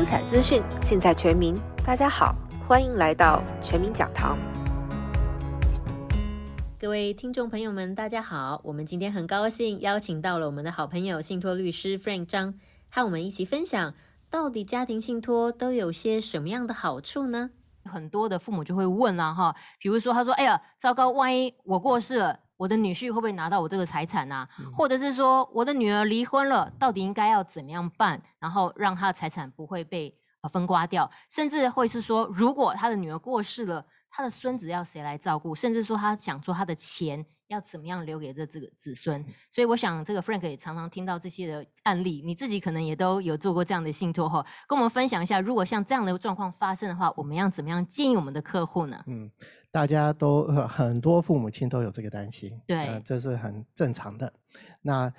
精彩资讯，尽在全民。大家好，欢迎来到全民讲堂。各位听众朋友们，大家好。我们今天很高兴邀请到了我们的好朋友信托律师 Frank 张，和我们一起分享，到底家庭信托都有些什么样的好处呢？很多的父母就会问啊，哈，比如说他说：“哎呀，糟糕，万一我过世了。”我的女婿会不会拿到我这个财产呢？或者是说我的女儿离婚了，到底应该要怎么样办？然后让她的财产不会被分刮掉，甚至会是说，如果他的女儿过世了，他的孙子要谁来照顾？甚至说他想说他的钱。要怎么样留给这这个子孙？所以我想，这个 Frank 也常常听到这些的案例，你自己可能也都有做过这样的信托哈，跟我们分享一下，如果像这样的状况发生的话，我们要怎么样建议我们的客户呢？嗯，大家都很多父母亲都有这个担心，对，这是很正常的。那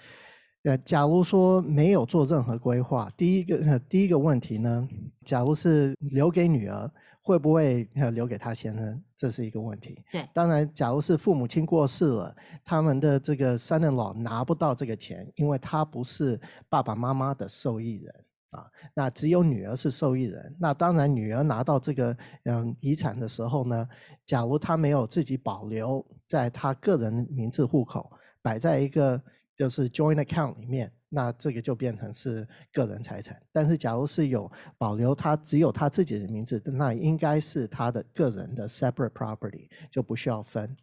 呃，假如说没有做任何规划，第一个第一个问题呢，假如是留给女儿。会不会留给他先生？这是一个问题。对，当然，假如是父母亲过世了，他们的这个三人老拿不到这个钱，因为他不是爸爸妈妈的受益人啊。那只有女儿是受益人。那当然，女儿拿到这个嗯遗产的时候呢，假如他没有自己保留在他个人名字户口，摆在一个就是 joint account 里面。那这个就变成是个人财产，但是假如是有保留他只有他自己的名字，那应该是他的个人的 separate property，就不需要分。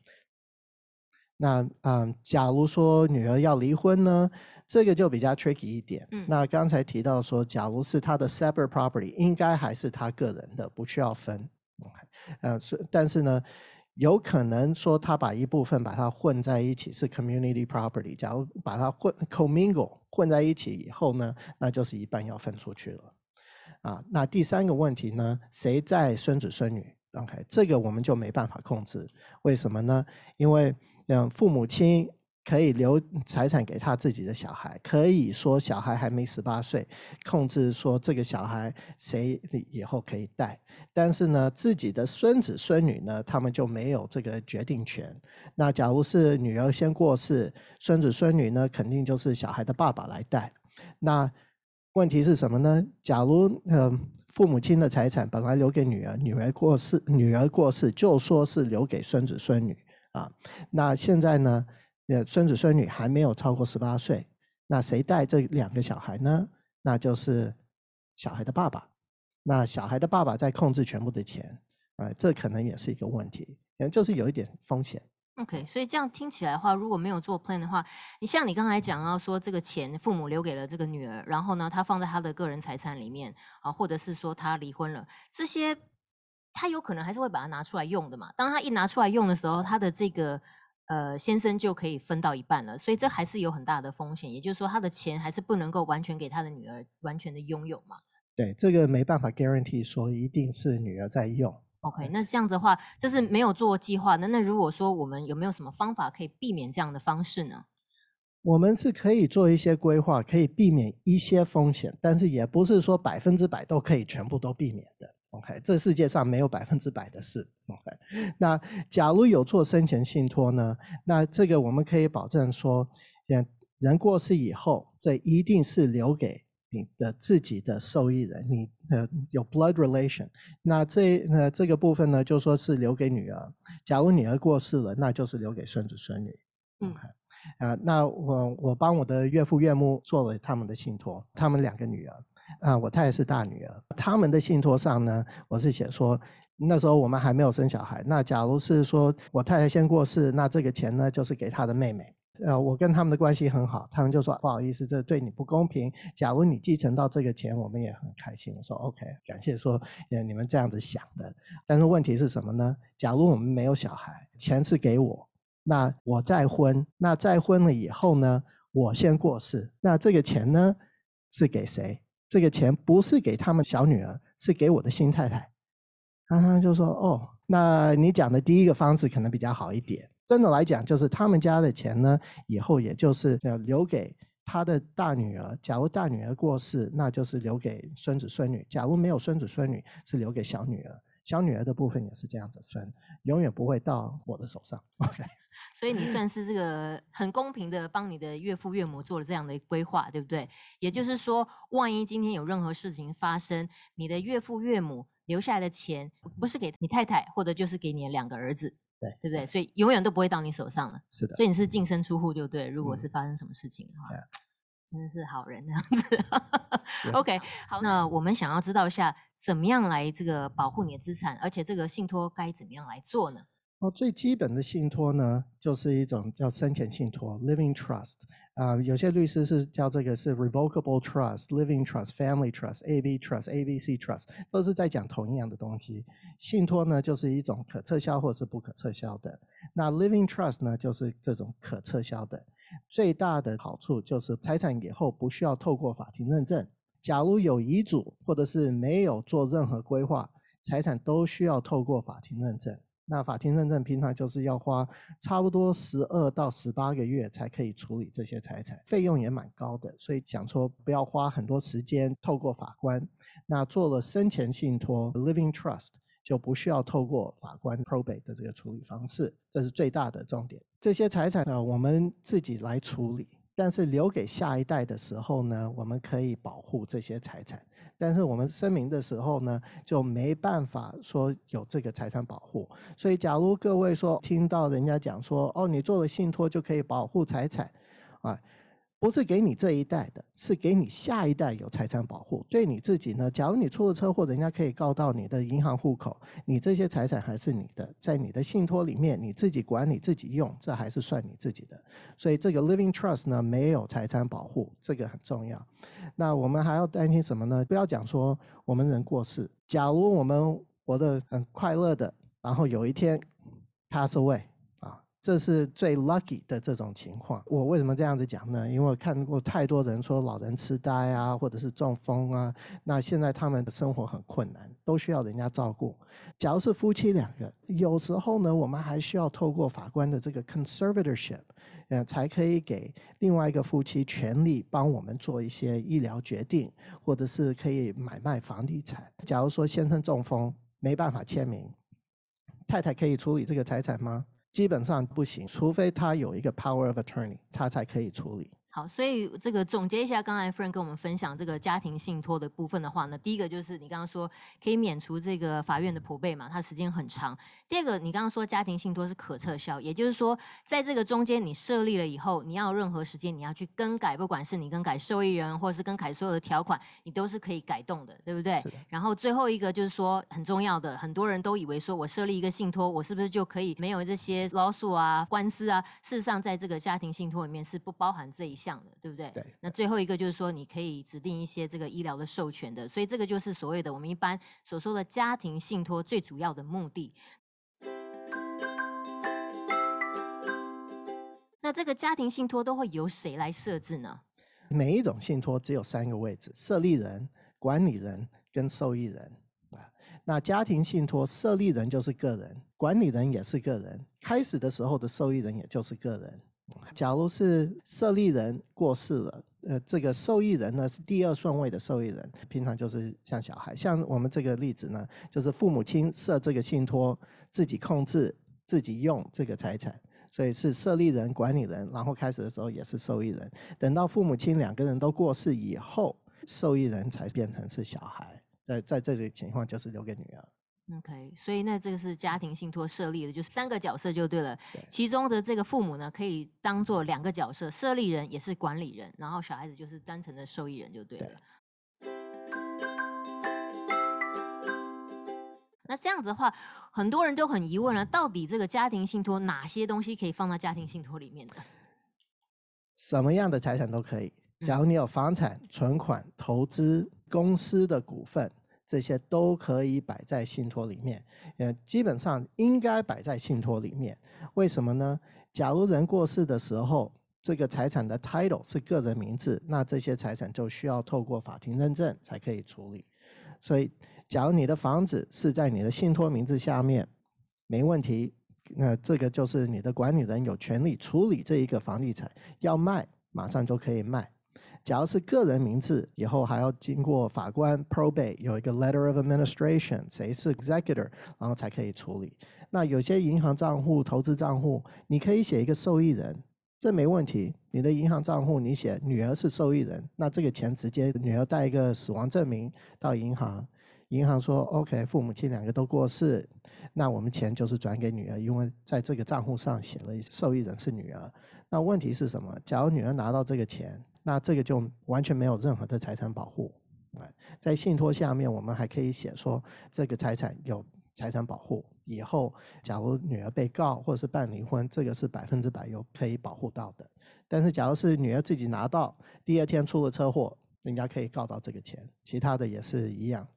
那嗯，假如说女儿要离婚呢，这个就比较 tricky 一点。嗯。那刚才提到说，假如是他的 separate property，应该还是他个人的，不需要分。呃，是，但是呢。有可能说他把一部分把它混在一起是 community property，假如把它混 commingle 混在一起以后呢，那就是一半要分出去了。啊，那第三个问题呢，谁在孙子孙女？OK，这个我们就没办法控制。为什么呢？因为嗯，父母亲。可以留财产给他自己的小孩，可以说小孩还没十八岁，控制说这个小孩谁以后可以带，但是呢，自己的孙子孙女呢，他们就没有这个决定权。那假如是女儿先过世，孙子孙女呢，肯定就是小孩的爸爸来带。那问题是什么呢？假如呃父母亲的财产本来留给女儿，女儿过世，女儿过世就说是留给孙子孙女啊，那现在呢？那孙子孙女还没有超过十八岁，那谁带这两个小孩呢？那就是小孩的爸爸。那小孩的爸爸在控制全部的钱，啊，这可能也是一个问题，嗯，就是有一点风险。OK，所以这样听起来的话，如果没有做 plan 的话，你像你刚才讲到说，这个钱父母留给了这个女儿，然后呢，他放在他的个人财产里面啊，或者是说他离婚了，这些他有可能还是会把它拿出来用的嘛。当他一拿出来用的时候，他的这个。呃，先生就可以分到一半了，所以这还是有很大的风险。也就是说，他的钱还是不能够完全给他的女儿完全的拥有嘛？对，这个没办法 guarantee 说一定是女儿在用。OK，那这样子的话，这是没有做计划的。那如果说我们有没有什么方法可以避免这样的方式呢？我们是可以做一些规划，可以避免一些风险，但是也不是说百分之百都可以全部都避免的。OK，这世界上没有百分之百的事。OK，那假如有做生前信托呢？那这个我们可以保证说，人人过世以后，这一定是留给你的自己的受益人，你呃有 blood relation。那这呃这个部分呢，就说是留给女儿。假如女儿过世了，那就是留给孙子孙女。嗯，啊，那我我帮我的岳父岳母做了他们的信托，他们两个女儿。啊，我太太是大女儿，他们的信托上呢，我是写说，那时候我们还没有生小孩。那假如是说我太太先过世，那这个钱呢，就是给她的妹妹。呃，我跟他们的关系很好，他们就说不好意思，这对你不公平。假如你继承到这个钱，我们也很开心。我说 OK，感谢说你们这样子想的。但是问题是什么呢？假如我们没有小孩，钱是给我，那我再婚，那再婚了以后呢，我先过世，那这个钱呢是给谁？这个钱不是给他们小女儿，是给我的新太太。他就说：“哦，那你讲的第一个方式可能比较好一点。真的来讲，就是他们家的钱呢，以后也就是要留给他的大女儿。假如大女儿过世，那就是留给孙子孙女；假如没有孙子孙女，是留给小女儿。小女儿的部分也是这样子分，永远不会到我的手上。OK，所以你算是这个很公平的帮你的岳父岳母做了这样的规划，对不对？也就是说，万一今天有任何事情发生，你的岳父岳母留下来的钱不是给你太太，或者就是给你的两个儿子，对对不对？所以永远都不会到你手上了。是的，所以你是净身出户就对。如果嗯是发生什么事情的话真的是好人这样子。OK，好，那我们想要知道一下，怎么样来这个保护你的资产，而且这个信托该怎么样来做呢？哦，最基本的信托呢，就是一种叫生前信托 （living trust） 啊、有些律师是叫这个是 revocable trust、living trust、family trust、AB trust、ABC trust，都是在讲同一样的东西。信托呢，就是一种可撤销或是不可撤销的。那 living trust 呢，就是这种可撤销的。最大的好处就是财产以后不需要透过法庭认证。假如有遗嘱或者是没有做任何规划，财产都需要透过法庭认证。那法庭认证平常就是要花差不多十二到十八个月才可以处理这些财产，费用也蛮高的，所以想说不要花很多时间透过法官。那做了生前信托 （living trust） 就不需要透过法官 probate 的这个处理方式，这是最大的重点。这些财产呢，我们自己来处理。但是留给下一代的时候呢，我们可以保护这些财产。但是我们声明的时候呢，就没办法说有这个财产保护。所以，假如各位说听到人家讲说，哦，你做了信托就可以保护财产，啊，不是给你这一代的，是给你下一代有财产保护。对你自己呢，假如你出了车祸，人家可以告到你的银行户口，你这些财产还是你的，在你的信托里面，你自己管你自己用，这还是算你自己的。所以这个 living trust 呢，没有财产保护，这个很重要。那我们还要担心什么呢？不要讲说我们人过世，假如我们活得很快乐的，然后有一天 pass away，这是最 lucky 的这种情况。我为什么这样子讲呢？因为我看过太多人说老人痴呆啊，或者是中风啊，那现在他们的生活很困难，都需要人家照顾。假如是夫妻两个，有时候呢，我们还需要透过法官的这个 conservatorship。呃，才可以给另外一个夫妻权利帮我们做一些医疗决定，或者是可以买卖房地产。假如说先生中风没办法签名，太太可以处理这个财产吗？基本上不行，除非他有一个 power of attorney，他才可以处理。好，所以这个总结一下，刚才 Frank 跟我们分享这个家庭信托的部分的话呢，第一个就是你刚刚说可以免除这个法院的普备嘛，它时间很长。第二个，你刚刚说家庭信托是可撤销，也就是说，在这个中间你设立了以后，你要任何时间你要去更改，不管是你更改受益人，或者是更改所有的条款，你都是可以改动的，对不对是？然后最后一个就是说很重要的，很多人都以为说我设立一个信托，我是不是就可以没有这些劳诉啊、官司啊？事实上，在这个家庭信托里面是不包含这一项的，对不对？对那最后一个就是说，你可以指定一些这个医疗的授权的，所以这个就是所谓的我们一般所说的家庭信托最主要的目的。那这个家庭信托都会由谁来设置呢？每一种信托只有三个位置：设立人、管理人跟受益人。啊，那家庭信托设立人就是个人，管理人也是个人，开始的时候的受益人也就是个人。假如是设立人过世了，呃，这个受益人呢是第二顺位的受益人，平常就是像小孩，像我们这个例子呢，就是父母亲设这个信托，自己控制、自己用这个财产，所以是设立人、管理人，然后开始的时候也是受益人，等到父母亲两个人都过世以后，受益人才变成是小孩，在在这个情况就是留给女儿。OK，所以那这个是家庭信托设立的，就是三个角色就对了。对其中的这个父母呢，可以当做两个角色，设立人也是管理人，然后小孩子就是单纯的受益人就对了。那这样子的话，很多人都很疑问了，到底这个家庭信托哪些东西可以放到家庭信托里面的？什么样的财产都可以。假如你有房产、存款、投资、公司的股份，这些都可以摆在信托里面。呃，基本上应该摆在信托里面。为什么呢？假如人过世的时候，这个财产的 title 是个人名字，那这些财产就需要透过法庭认证才可以处理。所以，假如你的房子是在你的信托名字下面，没问题。那这个就是你的管理人有权利处理这一个房地产，要卖马上就可以卖。假如是个人名字，以后还要经过法官 probate 有一个 letter of administration，谁是 executor，然后才可以处理。那有些银行账户、投资账户，你可以写一个受益人，这没问题。你的银行账户你写女儿是受益人，那这个钱直接女儿带一个死亡证明到银行，银行说 OK，父母亲两个都过世，那我们钱就是转给女儿，因为在这个账户上写了受益人是女儿。那问题是什么？假如女儿拿到这个钱，那这个就完全没有任何的财产保护。在信托下面，我们还可以写说这个财产有财产保护。以后，假如女儿被告或者是办离婚，这个是百分之百有可以保护到的。但是，假如是女儿自己拿到，第二天出了车祸，人家可以告到这个钱，其他的也是一样。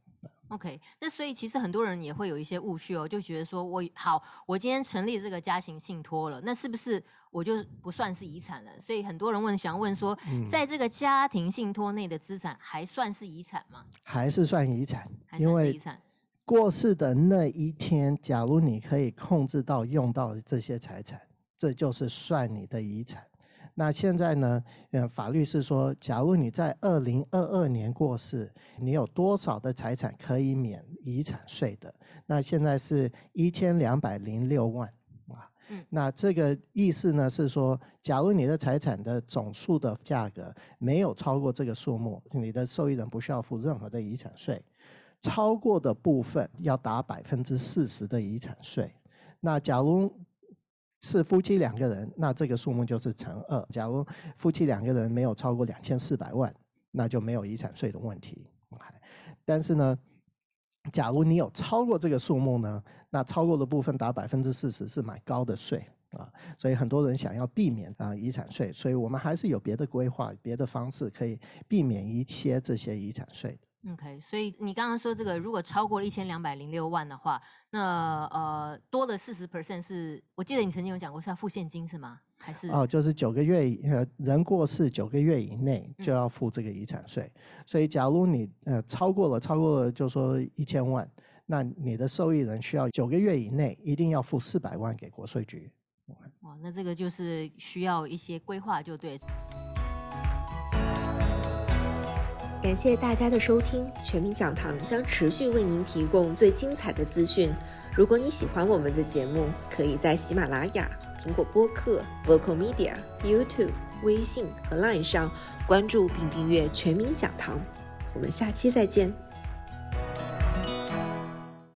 OK，那所以其实很多人也会有一些误区哦，就觉得说我好，我今天成立这个家庭信托了，那是不是我就不算是遗产了？所以很多人问，想问说，在这个家庭信托内的资产还算是遗产吗？还是算遗产？因为遗产。过世的那一天，假如你可以控制到用到这些财产，这就是算你的遗产。那现在呢？呃，法律是说，假如你在二零二二年过世，你有多少的财产可以免遗产税的？那现在是一千两百零六万啊。嗯。那这个意思呢是说，假如你的财产的总数的价格没有超过这个数目，你的受益人不需要付任何的遗产税。超过的部分要打百分之四十的遗产税。那假如是夫妻两个人，那这个数目就是乘二。假如夫妻两个人没有超过两千四百万，那就没有遗产税的问题。但是呢，假如你有超过这个数目呢，那超过的部分打百分之四十是蛮高的税啊。所以很多人想要避免啊遗产税，所以我们还是有别的规划、别的方式可以避免一些这些遗产税的。OK，所以你刚刚说这个，如果超过了一千两百零六万的话，那呃多了四十 percent 是，我记得你曾经有讲过是要付现金是吗？还是哦，就是九个月呃人过世九个月以内就要付这个遗产税。所以假如你呃超过了超过了就说一千万，那你的受益人需要九个月以内一定要付四百万给国税局。哇，那这个就是需要一些规划就对。感谢大家的收听，全民讲堂将持续为您提供最精彩的资讯。如果你喜欢我们的节目，可以在喜马拉雅、苹果播客、Vocal Media、YouTube、微信和 Line 上关注并订阅全民讲堂。我们下期再见。